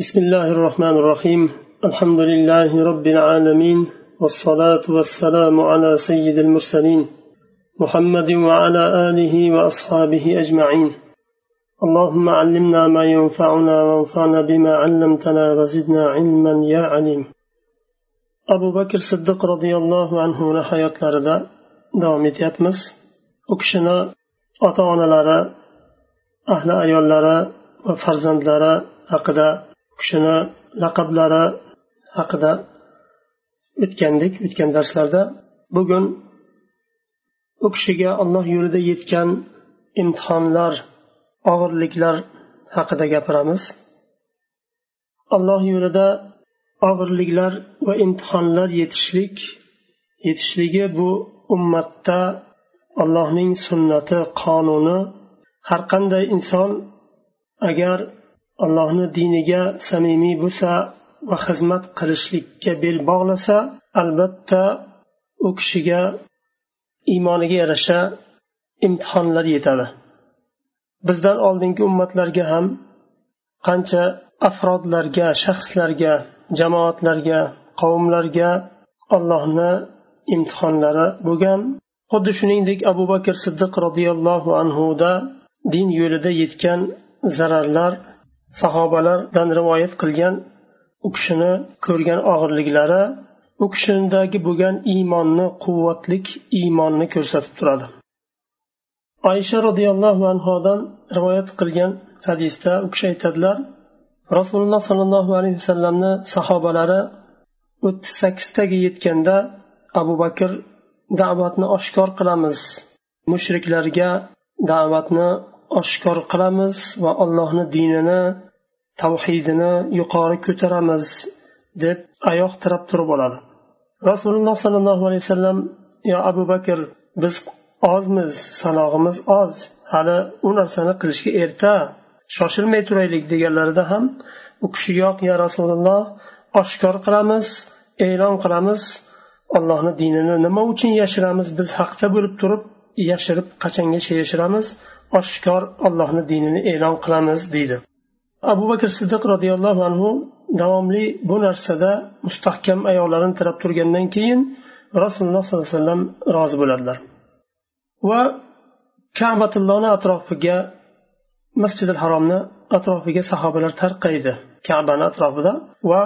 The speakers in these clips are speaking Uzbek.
بسم الله الرحمن الرحيم. الحمد لله رب العالمين والصلاة والسلام على سيد المرسلين محمد وعلى آله وأصحابه أجمعين. اللهم علمنا ما ينفعنا وانفعنا بما علمتنا وزدنا علما يا عليم. أبو بكر الصديق رضي الله عنه حياة لردا davom etyapmiz u kishini ota onalari ahli ayollari va farzandlari haqida kishini laqablari haqida o'tgandik o'tgan darslarda. Bugun u kishiga alloh yo'lida yetgan imtihonlar og'irliklar haqida gapiramiz. Alloh yo'lida og'irliklar va imtihonlar yetishlik yetishligi bu ummatda allohning sunnati qonuni. Har qanday inson agar allohni diniga samimiy bo'lsa va xizmat qilishlikka bel bog'lasa albatta u kishiga iymoniga yarasha imtihonlar yetadi. Bizdan oldingi ummatlarga ham qancha afrodlarga shaxslarga jamoatlarga qavmlarga allohni imtihonlari bo'lgan. Xuddi shuningdek abu bakr siddiq roziyallohu anhuda din yo'lida yetgan zararlar sahobalardan rivoyat qilgan u kishini ko'rgan og'irliklari u kishidagi bo'lgan iymonni quvvatlik iymonni ko'rsatib turadi. Oysha roziyallohu anhodan rivoyat qilgan hadisda u kishi aytadilar rasululloh sollallohu alayhi vasallamni sahobalari o'ttiz sakkiztaga yetganda abu bakr da'vatni oshkor qilamiz mushriklarga da'vatni oshkor qilamiz va allohni dinini tavhidini yuqori ko'taramiz deb oyoq tirab turib oladi. Rasululloh sollallohu alayhi vasallam yo abu bakr biz ozmiz sanog'imiz oz. Hali u narsani qilishga erta shoshilmay turaylik deganlarida ham u kishi yo'q ya rasululloh oshkor qilamiz e'lon qilamiz. Allohni dinini nima uchun yashiramiz? Biz haqda bo'lib turib yashirib qachongacha yashiramiz? Oshkor ollohni dinini e'lon qilamiz deydi. Abu bakr siddiq roziyallohu anhu davomli bu narsada mustahkam oyoqlarini tirab turgandan keyin rasululloh sollallohu alayhi vasallam rozi bo'ladilar. Va kabatullohni atrofiga masjidil haromni atrofiga sahobalar tarqaydi kabani atrofida va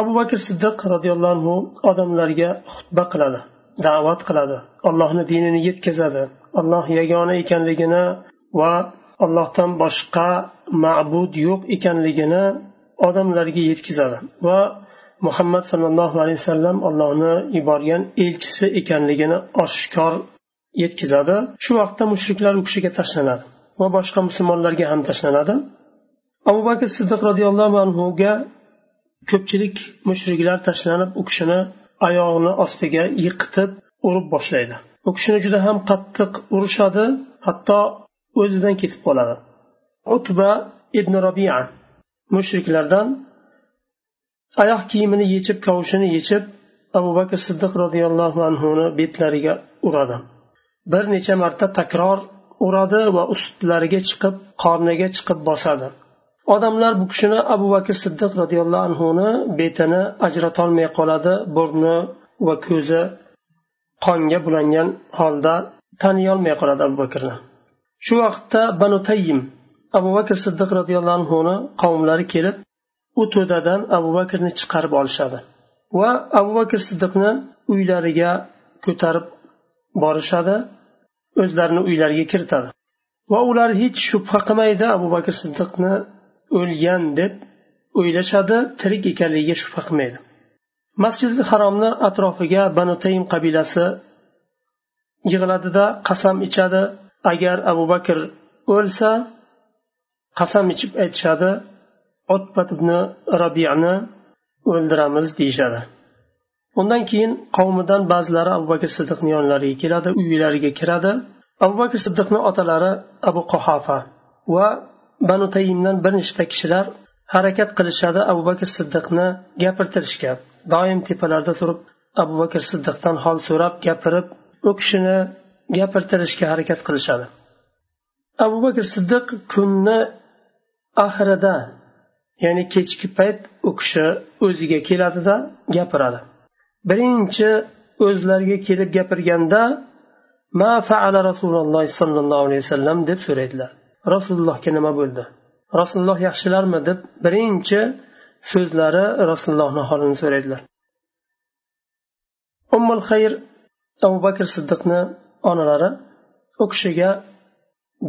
abu bakr siddiq roziyallohu anhu odamlarga xutba qiladi da'vat qiladi allohni dinini yetkazadi. Alloh yagona ekanligini va allohdan boshqa ma'bud yo'q ekanligini odamlarga yetkazadi. Va muhammad sollallohu alayhi vasallam allohni yuborgan elchisi ekanligini oshkor yetkazadi. Shu vaqtda mushriklar u kishiga tashlanadi va boshqa musulmonlarga ham tashlanadi. Abu bakr siddiq roziyallohu anhuga ko'pchilik mushriklar tashlanib u kishini oyog'ini ostiga yiqitib urib boshlaydi. U kishini juda ham qattiq urishadi hatto o'zidan ketib qoladi. Utba ibn robia mushriklardan oyoq kiyimini yechib kavushini yechib abu bakr siddiq roziyallohu anhuni betlariga uradi. Bir necha marta takror uradi va ustlariga chiqib qorniga chiqib bosadi. Odamlar bu kishini abu bakr siddiq roziyallohu anhuni betini ajratolmay qoladi burni va ko'zi qonga bulangan holda taniyolmay qoladi abu bakrni. Shu vaqtda banu tayyim abu bakr siddiq roziyallohu anhuni qavmlari kelib u to'dadan abu bakrni chiqarib olishadi va abu bakr siddiqni uylariga ko'tarib borishadi o'zlarini uylariga kiritadi. Va ular hech shubha qilmaydi abu bakr siddiqni o'lgan deb o'ylashadi tirik ekanligiga shubha qilmaydi. Masjidi haromni atrofiga banu taym qabilasi yig'iladida qasam ichadi. Agar abu bakr o'lsa qasam ichib aytishadi otbat ibn robiyani o'ldiramiz deyishadi. Undan keyin qavmidan ba'zilari abu bakr siddiqni yonlariga keladi uylariga kiradi. Abu bakr siddiqni otalari abu qohafa va banu tayimdan bir nechta kishilar harakat qilishadi abu bakr siddiqni gapirtirishga. Doim tepalarda turib abu bakr siddiqdan hol so'rab gapirib u kishini gapirtirishga harakat qilishadi. Abu bakr siddiq kunni oxirida ya'ni kechki payt u kishi o'ziga keladida gapiradi. Birinchi o'zlariga kelib gapirganda ma faala rasululloh sollallohu alayhi vasallam deb so'raydilar. Rasulullohga nima bo'ldi? Rasululloh yaxshilarmi? deb birinchi so'zlari rasulullohni holini so'raydilar. Ummul xayr abu bakr siddiqni onalari u kishiga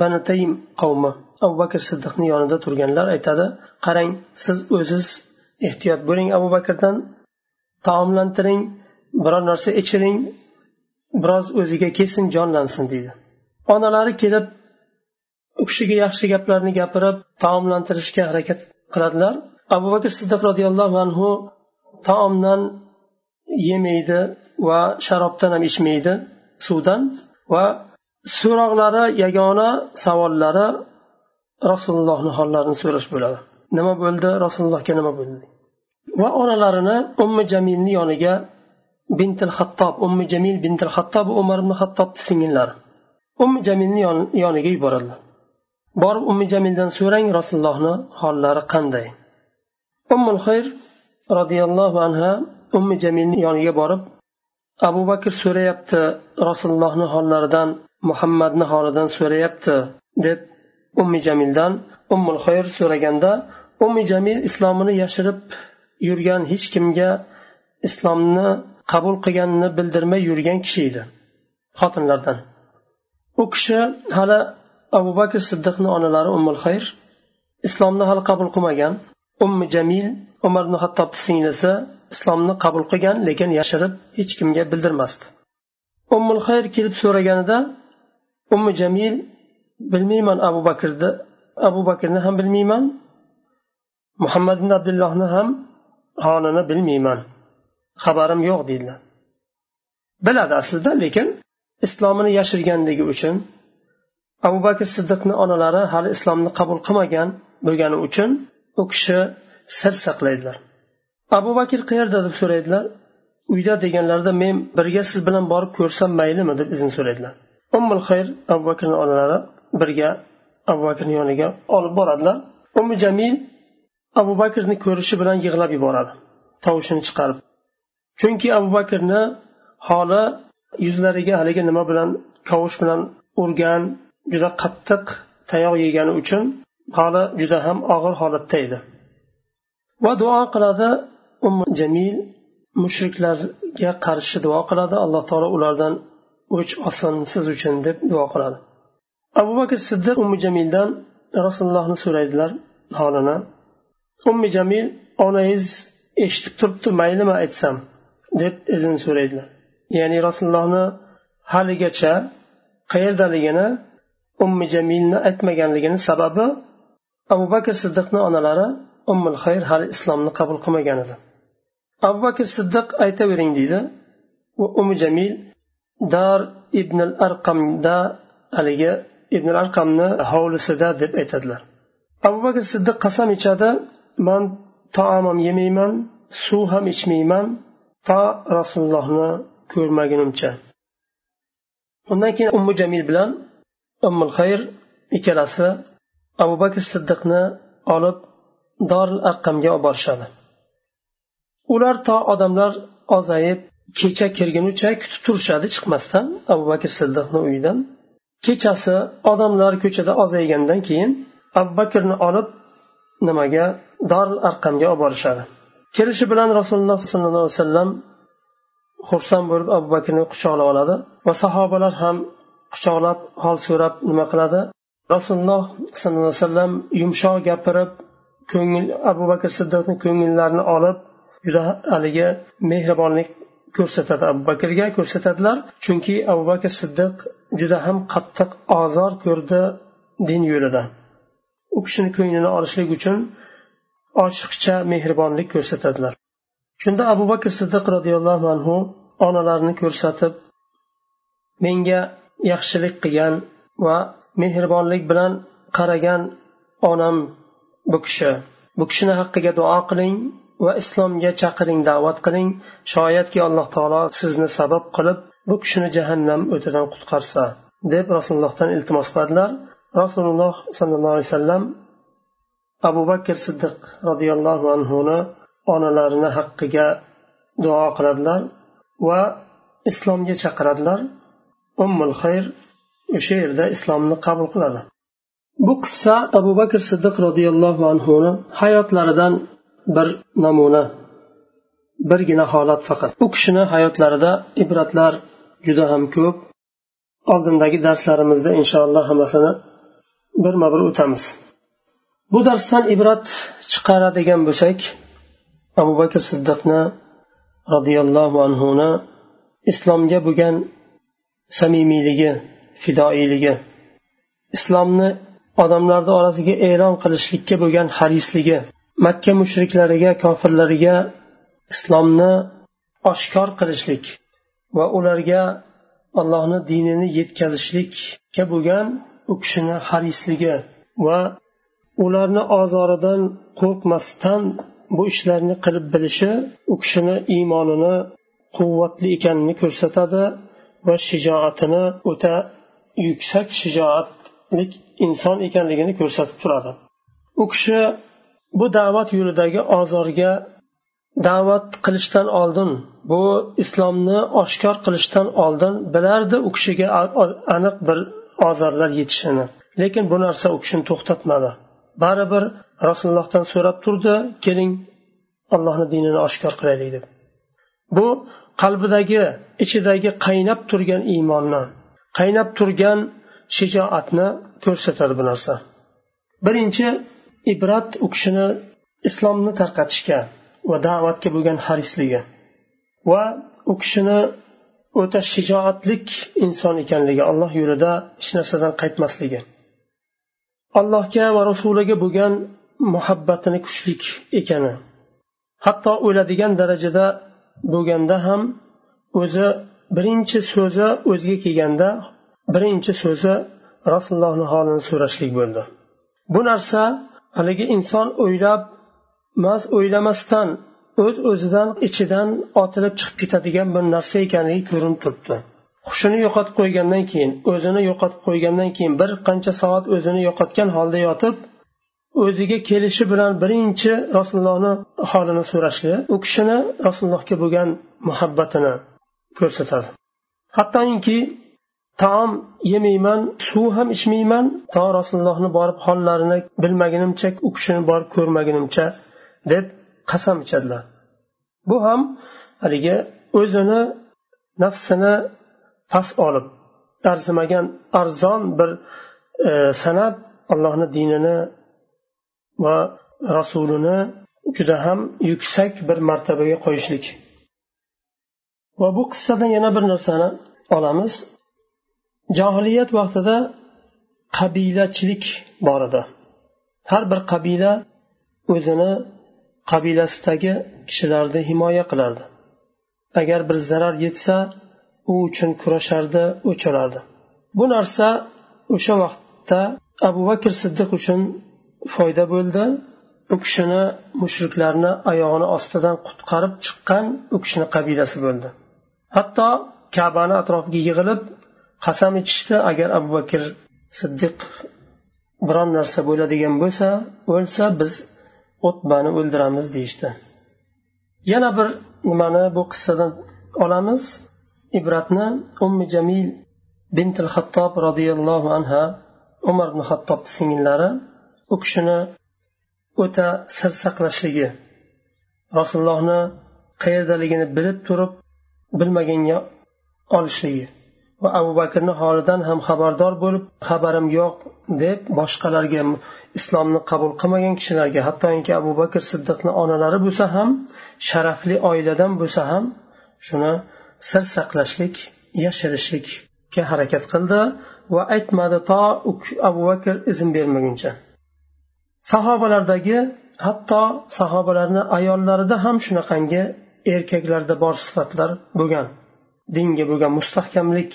banataym qavmi abu bakr siddiqni yonida turganlar aytadi qarang siz o'ziz ehtiyot bo'ling abu bakrdan taomlantiring biror narsa ichiring biroz o'ziga kelsin jonlansin deydi. Onalari kelib u kishiga yaxshi gaplarni gapirib taomlantirishga harakat qiladilar. Abu bakr siddiq roziyallohu anhu taomdan yemaydi va sharobdan ham ichmaydi suvdan va so'roqlari yagona savollari rasulullohni hollarini so'rash bo'ladi. Nima bo'ldi? Rasulullohga nima bo'ldi? Va onalarini ummi jamilni yoniga bintil hattob ummi jamil bintil hattob umar ibn hattobni singillari ummi jamilni yoniga yuboradilar borib ummi jamildan so'rang rasulullohni hollari qanday? Ummul xayr roziyallohu anha ummi jamilni yoniga borib abu bakr so'rayapti rasulullohni hollaridan muhammadni holidan so'rayapti deb ummi jamildan ummul xayr so'raganda ummi jamil islomini yashirib yurgan hech kimga islomni qabul qilganini bildirmay yurgan kishi edi xotinlardan. U kishi hali abu bakr siddiqni onalari ummul xayr islomni hali qabul qilmagan ummi jamil umar ibn hattobni singlisi islomni qabul qilgan lekin yashirib hech kimga bildirmasdi. Ummul xayr kelib so'raganida ummi jamil bilmayman abu bakrni abu bakrni ham bilmayman muhammad ibn abdullohni ham holini bilmayman xabarim yo'q deydilar biladi aslida lekin islomini yashirganligi uchun abu bakr siddiqni onalari hali islomni qabul qilmagan bo'lgani uchun u kishi sir saqlaydilar. Abu bakr qayerda? deb so'raydilar. Uyda deganlarida men birga siz bilan borib ko'rsam maylimi? deb izn so'raydilar. Ummul xayr abu bakrni onalari birga abu bakrni yoniga olib boradilar. Umi jamil abu bakrni ko'rishi bilan yig'lab yuboradi tovushini chiqarib. Chunki abu bakrni holi yuzlariga haligi nima bilan kavush bilan urgan juda qattiq tayoq yegani uchun holi juda ham og'ir holatda edi. Va duo qiladi um jamil mushriklarga qarshi duo qiladi. Alloh taolo ulardan o'ch olsin siz uchun deb duo qiladi. Abu bakr siddiq ummi jamildan rasulullohni so'raydilar holini. Ummi jamil onangiz eshitib turibdi maylimi aytsam? deb izn so'raydilar. Ya'ni rasulullohni haligacha qayerdaligini ummi jamilni aytmaganligini sababi abu bakr siddiqni onalari ummul xayr hali islomni qabul qilmagan edi. Abu bakr siddiq aytavering deydi. Umi jamil dar ibn al arqamda haligi ibn al arqamni hovlisida deb aytadilar. Abu bakr siddiq qasam ichadi. Man taom ham yemayman suv ham ichmayman. To rasulullohni ko'rmagunimcha. Undan keyin ummu jamil bilan ummul xayr ikkalasi abu bakr siddiqni olib doril arqamga olib borishadi. Ular to odamlar ozayib kecha kirgunicha kutib turishadi. Chiqmasdan abu bakr siddiqni uyidan. Kechasi odamlar ko'chada ozaygandan keyin abu bakrni olib nimaga? Doril arqamga olib borishadi. Kelishi bilan rasululloh sollallohu alayhi vasallam xursand bo'lib abu bakrni quchoqlab oladi va sahobalar ham quchoqlab hol so'rab nima qiladi? Rasululloh sollallohu alayhi vasallam yumshoq gapirib ko'ngil abu bakr siddiqni ko'ngillarini olib juda haligi mehribonlik ko'rsatadi. Abu bakrga ko'rsatadilar chunki abu bakr siddiq juda ham qattiq ozor ko'rdi din yo'lida. U kishini ko'nglini olishlik uchun oshiqcha mehribonlik ko'rsatadilar. Shunda abu bakr siddiq roziyallohu anhu onalarini ko'rsatib menga yaxshilik qilgan va mehribonlik bilan qaragan onam bu kishi. Bu kishini haqqiga duo qiling va islomga chaqiring da'vat qiling. Shoyatki alloh taolo sizni sabab qilib bu kishini jahannam o'tidan qutqarsa deb rasulullohdan iltimos qiladilar. Rasululloh sollallohu alayhi vasallam abu bakr siddiq roziyallohu anhuni onalarini haqqiga duo qiladilar va islomga chaqiradilar. Ummul xayr o'sha yerda islomni qabul qiladi. Bu qissa abu bakr siddiq roziyallohu anhuni hayotlaridan bir namuna birgina holat faqat. U kishini hayotlarida ibratlar juda ham ko'p. Oldindagi darslarimizda inshaalloh hammasini birma bir o'tamiz. Bu darsdan ibrat chiqaradigan bo'lsak abu bakr siddiqni roziyallohu anhuni islomga bo'lgan samimiyligi fidoiyligi islomni odamlarni orasiga e'lon qilishlikka bo'lgan harisligi. Makka mushriklariga kofirlariga islomni oshkor qilishlik va ularga allohni dinini yetkazishlikka bo'lgan u kishini harisligi va ularni ozoridan qo'rqmasdan bu ishlarni qilib bilishi u kishini iymonini quvvatli ekanini ko'rsatadi va shijoatini o'ta yuksak shijoatlik inson ekanligini ko'rsatib turadi. U kishi bu da'vat yo'lidagi ozorga da'vat qilishdan oldin bu islomni oshkor qilishdan oldin bilardi u kishiga aniq bir ozorlar yetishini. Lekin bu narsa u kishini to'xtatmadi. Baribir rasulullohdan so'rab turdi keling allohni dinini oshkor qilaylik deb. Bu qalbidagi ichidagi qaynab turgan iymonni qaynab turgan shijoatni ko'rsatadi bu narsa. Birinchi ibrat u kishini islomni tarqatishga va da'vatga bo'lgan harisligi va u kishini o'ta shijoatlik inson ekanligi alloh yo'lida hech narsadan qaytmasligi. Allohga va rasuliga bo'lgan muhabbatini kuchlik ekani hatto o'ladigan darajada bo'lganda ham o'zi birinchi so'zi o'ziga kelganda birinchi so'zi rasulullohni holini so'rashlik bo'ldi. Bu narsa haligi inson o'ylab mas o'ylamasdan o'z öz o'zidan ichidan otilib chiqib ketadigan bir narsa ekanligi ko'rinib turibdi. Hushini yo'qotib qo'ygandan keyin o'zini yo'qotib qo'ygandan keyin bir qancha soat o'zini yo'qotgan holda yotib o'ziga kelishi bilan birinchi rasulullohni holini so'rashi u kishini rasulullohga bo'lgan muhabbatini ko'rsatadi. Hattoki taom yemayman suv ham ichmayman. To rasulullohni borib hollarini bilmagunimcha u kishini borib ko'rmagunimcha deb qasam ichadilar. Bu ham haligi o'zini nafsini past olib arzimagan arzon bir e, sanab allohni dinini va rasulini juda ham yuksak bir martabaga qo'yishlik. Va bu qissadan yana bir narsani olamiz. Johiliyat vaqtida qabilachilik bor edi. Har bir qabila o'zini qabilasidagi kishilarni himoya qilardi. Agar bir zarar yetsa u uchun kurashardi o'chirardi bu narsa o'sha vaqtda abu bakr siddiq uchun foyda bo'ldi. U kishini mushriklarni oyog'ini ostidan qutqarib chiqqan u kishini qabilasi bo'ldi. Hatto kabani atrofiga yig'ilib qasam ichishdi agar abu bakr siddiq biron narsa bo'ladigan bo'lsa o'lsa biz o'tbani o'ldiramiz deyishdi. Yana bir nimani bu qissadan olamiz. Ibratni ummi jamil bintil hattob roziyallohu anha umar ibn hattobni singillari u kishini o'ta sir saqlashligi rasulullohni qayerdaligini bilib turib bilmaganga olishligi. Va abu bakrni holidan ham xabardor bo'lib xabarim yo'q deb boshqalarga islomni qabul qilmagan kishilarga hattoki abu bakr siddiqni onalari bo'lsa ham sharafli oiladan bo'lsa ham shuni sir saqlashlik yashirishlikka harakat qildi va aytmadi to abu bakr izn bermaguncha. Sahobalardagi hatto sahobalarni ayollarida ham shunaqangi erkaklarda bor sifatlar bo'lgan. Dinga bo'lgan mustahkamlik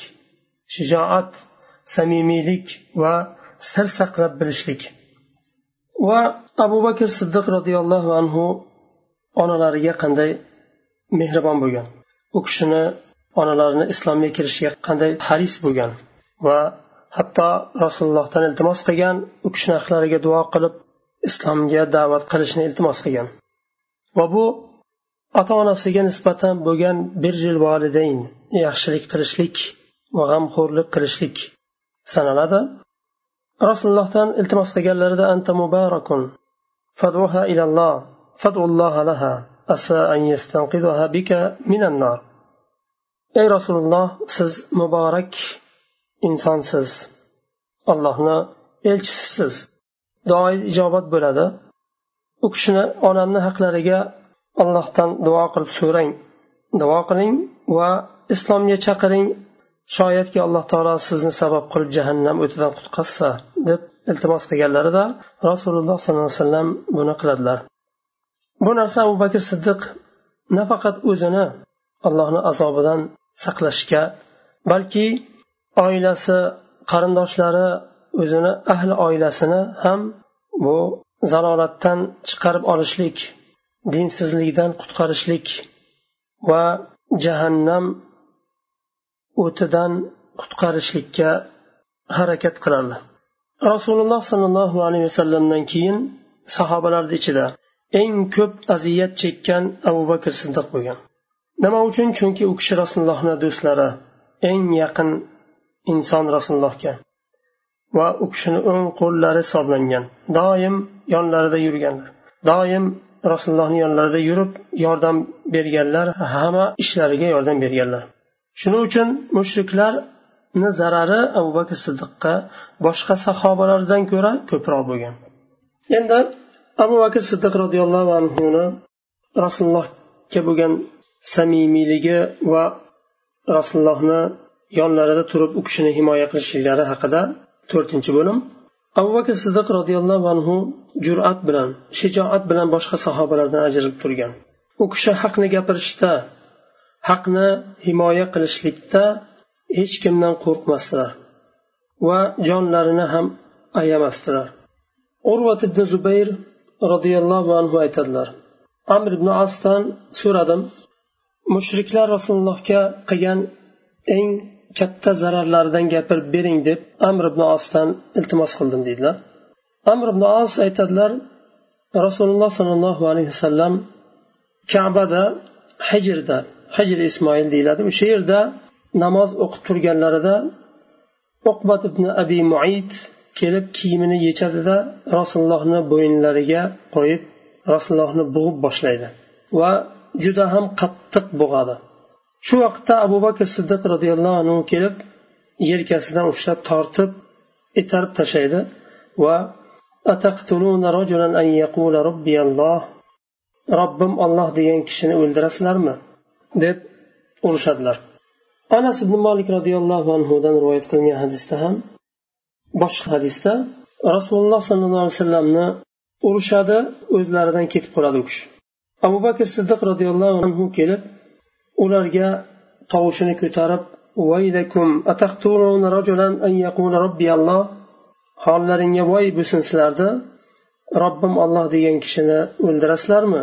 shijoat samimiylik va sir saqlab bilishlik. Va abu bakr siddiq roziyallohu anhu onalariga qanday mehribon bo'lgan? U kishini onalarini islomga kirishiga qanday haris bo'lgan? Va hatto rasulullohdan iltimos qilgan u kishini haqlariga duo qilib islomga da'vat qilishni iltimos qilgan. Va bu ota onasiga nisbatan bo'lgan birjil validayn yaxshilik qilishlik va g'amxo'rlik qilishlik sanaladi. Rasulullohdan iltimos qilganlarida anta mubarakun fadruha ilalloh fadulloha laha asa an yastanqidha bika minan nar. Ey rasululloh siz muborak insonsiz allohni elchisisiz duoiz ijobat bo'ladi. U kishini onamni haqlariga allohdan duo qilib so'rang. Duo qiling va islomga chaqiring. Shoyatki alloh taolo sizni sabab qilib jahannam o'tidan qutqazsa deb iltimos qilganlarida rasululloh sollallohu alayhi vasallam buni qiladilar. Bu narsa abu bakr siddiq nafaqat o'zini allohni azobidan saqlashga balki oilasi qarindoshlari o'zini ahli oilasini ham bu zalolatdan chiqarib olishlik dinsizlikdan qutqarishlik va jahannam o'tidan qutqarishlikka harakat qiladi. Rasululloh sollallohu alayhi vasallamdan keyin sahobalarni ichida eng ko'p aziyat chekkan abu bakr siddiq bo'lgan. Nima uchun? Chunki u kishi rasulullohni do'stlari eng yaqin inson rasulullohga va u kishini o'ng qo'llari hisoblangan. Doim yonlarida yurganlar. Doim rasulullohni yonlarida yurib yordam berganlar hamma ishlariga yordam berganlar. Shuning uchun mushriklarni zarari abu bakr siddiqqa boshqa sahobalardan ko'ra ko'proq bo'lgan. Endi abu bakr siddiq roziyallohu anhuni rasulullohga bo'lgan samimiyligi va rasulullohni yonlarida turib u kishini himoya qilishliklari haqida to'rtinchi bo'lim abu bakr siddiq roziyallohu anhu jur'at bilan shijoat bilan boshqa sahobalardan ajralib turgan. U kishi haqni gapirishda haqni himoya qilishlikda hech kimdan qo'rqmasdilar va jonlarini ham ayamasdilar. Urvat ibn zubayr roziyallohu anhu aytadilar amr ibn asdan so'radim mushriklar rasulullohga qilgan eng katta zararlaridan gapirib bering deb amr ibn osdan iltimos qildim deydilar. Amr ibn os aytadilar rasululloh sollallohu alayhi vasallam kabada hijrda hijr ismoil deyiladi. O'sha yerda namoz o'qib turganlarida uqbat ibn abi muid kelib kiyimini yechadida rasulullohni bo'yinlariga qo'yib rasulullohni bug'ib boshlaydi. Va juda ham qattiq bo'g'adi shu vaqtda abu bakr siddiq roziyallohu anhu kelib yelkasidan ushlab tortib itarib tashlaydi va robbim olloh degan kishini o'ldirasizlarmi? deb urishadilar. Anas ibn molik roziyallohu anhudan rivoyat qilingan hadisda ham boshqa hadisda rasululloh sollallohu alayhi vasallamni urishadi o'zlaridan ketib qoladi u kishi. Abu bakr siddiq roziyallohu anhu kelib ularga tovushini ko'tarib hollaringga voy bo'lsin sizlarni robbim olloh degan kishini o'ldirasizlarmi?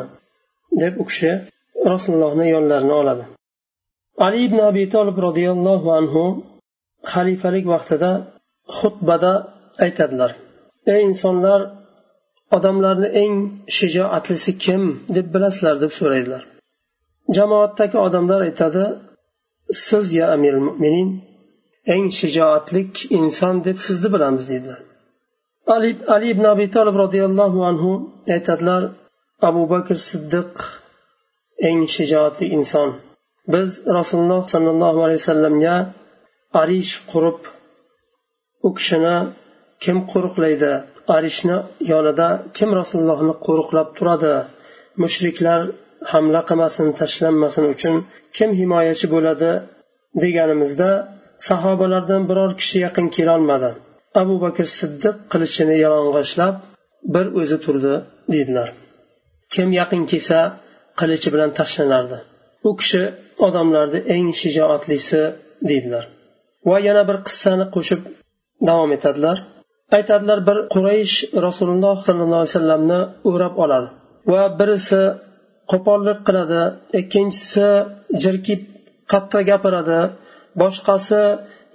deb u kishi rasulullohni yonlarini oladi. Ali ibn abi tolib roziyallohu anhu xalifalik vaqtida xutbada aytadilar ey insonlar odamlarni eng shijoatlisi kim? deb bilasizlar deb so'raydilar. Jamoatdagi odamlar aytadi siz ya amir mo'minin eng shijoatlik inson deb sizni bilamiz deydilar ali, ali ibn abi tolib roziyallohu anhu aytadilar abu bakr siddiq eng shijoatli inson. Biz rasululloh sollallohu alayhi vasallamga arish qurib u kishini kim qo'riqlaydi arishni yonida kim rasulullohni qo'riqlab turadi mushriklar hamla qilmasin tashlanmasin uchun kim himoyachi bo'ladi deganimizda sahobalardan biror kishi yaqin kelolmadi. Abu bakr siddiq qilichini yalang'ochlab bir o'zi turdi deydilar. Kim yaqin kelsa qilichi bilan tashlanardi. U kishi odamlarni eng shijoatlisi deydilar. Va yana bir qissani qo'shib davom etadilar. Aytadilar bir quraysh rasululloh sollallohu alayhi vasallamni o'rab oladi va birisi qo'pollik qiladi ikkinchisi jirkib qattiq gapiradi boshqasi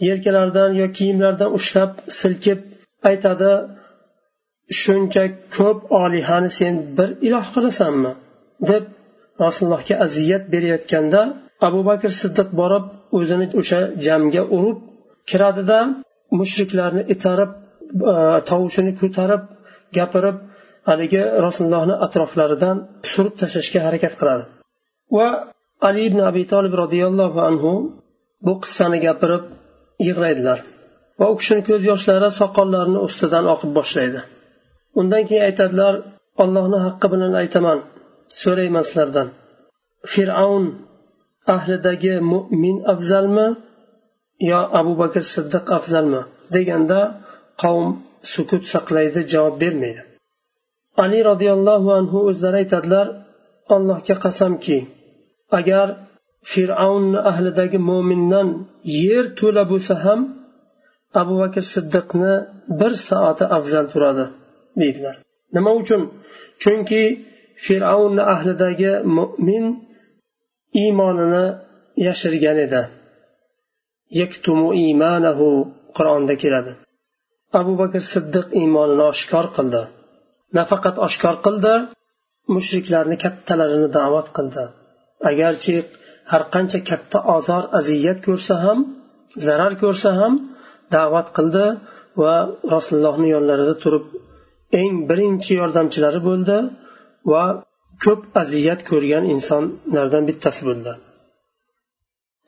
yelkalaridan yo kiyimlaridan ushlab silkib aytadi shuncha ko'p olihani sen bir iloh qilasanmi? deb rasulullohga aziyat berayotganda abu bakr siddiq borib o'zini o'sha jamga urib kiradida mushriklarni itarib e, tovushini ko'tarib gapirib haligi rasulullohni atroflaridan surib tashlashga harakat qiladi. Va ali ibn abi tolib roziyallohu anhu bu qissani gapirib yig'laydilar va u kishini ko'z yoshlari soqollarini ustidan oqib boshlaydi. Undan keyin aytadilar ollohni haqqi bilan aytaman so'rayman sizlardan fir'avn ahlidagi mo'min afzalmi yo abu bakr siddiq afzalmi deganda qavm sukut saqlaydi javob bermaydi. Ali roziyallohu anhu o'zlari aytadilar allohga qasamki agar fir'avnni ahlidagi mo'mindan yer to'la bo'lsa ham abu bakr siddiqni bir soati afzal turadi deydilar. Nima uchun? Chunki fir'avnni ahlidagi mo'min iymonini yashirgan edi. Yaktumu imanahu qur'onda keladi. Abu bakr siddiq iymonini oshkor qildi. Nafaqat oshkor qildi mushriklarni kattalarini da'vat qildi. Agarchi har qancha katta ozor aziyat ko'rsa ham zarar ko'rsa ham da'vat qildi va rasulullohni yonlarida turib eng birinchi yordamchilari bo'ldi va ko'p aziyat ko'rgan insonlardan bittasi bo'ldi.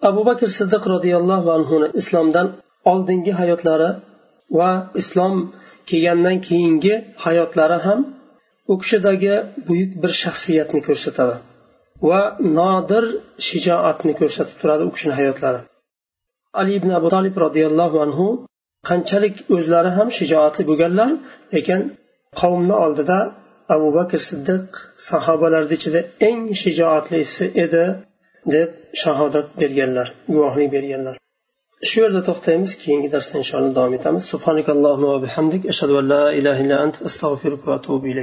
Abu bakr siddiq roziyallohu anhu islomdan oldingi hayotlari va islom kelgandan keyingi hayotlari ham u kishidagi buyuk bir shaxsiyatni ko'rsatadi va nodir shijoatni ko'rsatib turadi u kishini hayotlari. Ali ibn abu tolib roziyallohu anhu qanchalik o'zlari ham shijoatli bo'lganlar lekin qavmni oldida abu bakr siddiq sahobalarni ichida eng shijoatlisi edi deb shahodat berganlar guvohlik berganlar. Shu yerda to'xtaymiz keyingi darsda inshaalloh davom etamiz. Subhanakallohu va bihamdik ashhadu an la ilaha illa ant astag'firuka va atubu ilayk.